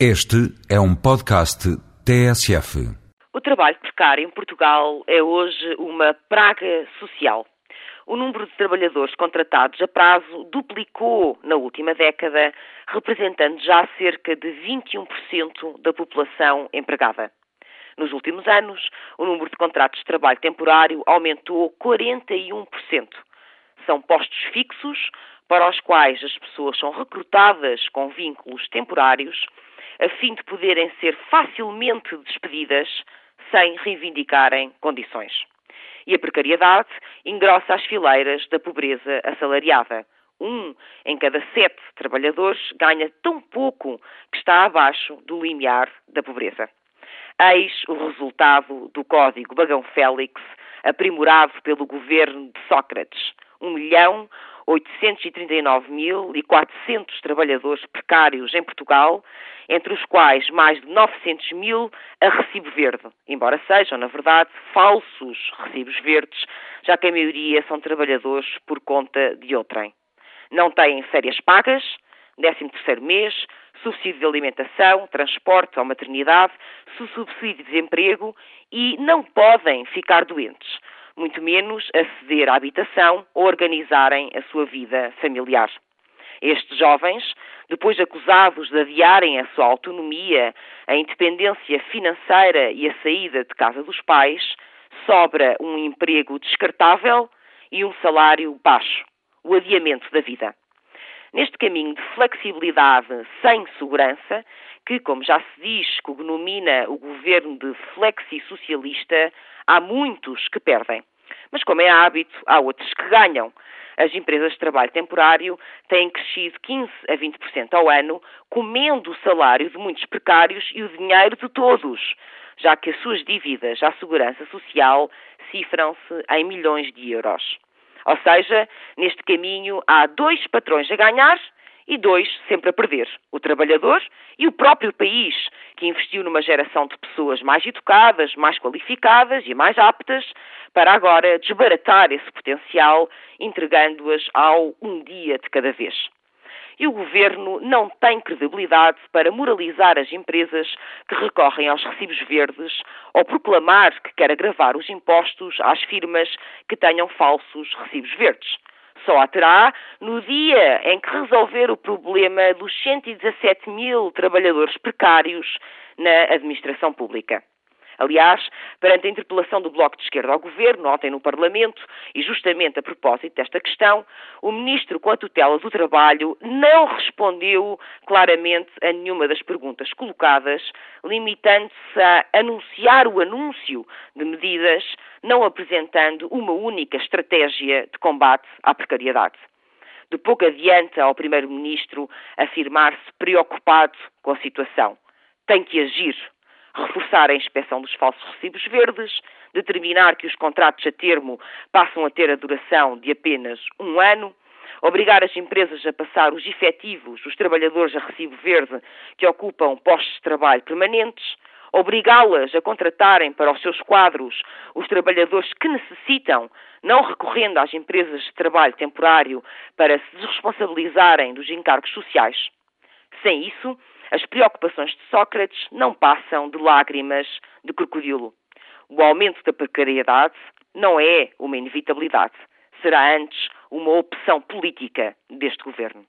Este é um podcast TSF. O trabalho precário em Portugal é hoje uma praga social. O número de trabalhadores contratados a prazo duplicou na última década, representando já cerca de 21% da população empregada. Nos últimos anos, o número de contratos de trabalho temporário aumentou 41%. São postos fixos para os quais as pessoas são recrutadas com vínculos temporários a fim de poderem ser facilmente despedidas sem reivindicarem condições. E a precariedade engrossa as fileiras da pobreza assalariada. Um em cada sete trabalhadores ganha tão pouco que está abaixo do limiar da pobreza. Eis o resultado do Código Bagão Félix, aprimorado pelo governo de Sócrates. 1 milhão 839.400 trabalhadores precários em Portugal, entre os quais mais de 900 mil a recibo verde, embora sejam, na verdade, falsos recibos verdes, já que a maioria são trabalhadores por conta de outrem. Não têm férias pagas, 13 terceiro mês, subsídio de alimentação, transporte ou maternidade, subsídio de desemprego e não podem ficar doentes muito menos aceder à habitação ou organizarem a sua vida familiar. Estes jovens, depois acusados de adiarem a sua autonomia, a independência financeira e a saída de casa dos pais, sobra um emprego descartável e um salário baixo, o adiamento da vida. Neste caminho de flexibilidade sem segurança, que, como já se diz, cognomina o governo de flexi-socialista, há muitos que perdem. Mas, como é hábito, há outros que ganham. As empresas de trabalho temporário têm crescido 15 a 20% ao ano, comendo o salário de muitos precários e o dinheiro de todos, já que as suas dívidas à segurança social cifram-se em milhões de euros. Ou seja, neste caminho há dois patrões a ganhar e dois sempre a perder: o trabalhador e o próprio país, que investiu numa geração de pessoas mais educadas, mais qualificadas e mais aptas para agora desbaratar esse potencial, entregando-as ao um dia de cada vez. E o governo não tem credibilidade para moralizar as empresas que recorrem aos recibos verdes ou proclamar que quer agravar os impostos às firmas que tenham falsos recibos verdes só a terá no dia em que resolver o problema dos 117 mil trabalhadores precários na administração pública. Aliás, perante a interpelação do Bloco de Esquerda ao Governo, ontem no Parlamento, e justamente a propósito desta questão, o Ministro com a tutela do Trabalho não respondeu claramente a nenhuma das perguntas colocadas, limitando-se a anunciar o anúncio de medidas, não apresentando uma única estratégia de combate à precariedade. De pouco adianta ao Primeiro-Ministro afirmar-se preocupado com a situação. Tem que agir reforçar a inspeção dos falsos recibos verdes, determinar que os contratos a termo passam a ter a duração de apenas um ano, obrigar as empresas a passar os efetivos, os trabalhadores a recibo verde que ocupam postos de trabalho permanentes, obrigá-las a contratarem para os seus quadros os trabalhadores que necessitam, não recorrendo às empresas de trabalho temporário para se desresponsabilizarem dos encargos sociais. Sem isso, as preocupações de Sócrates não passam de lágrimas de crocodilo. O aumento da precariedade não é uma inevitabilidade, será antes uma opção política deste governo.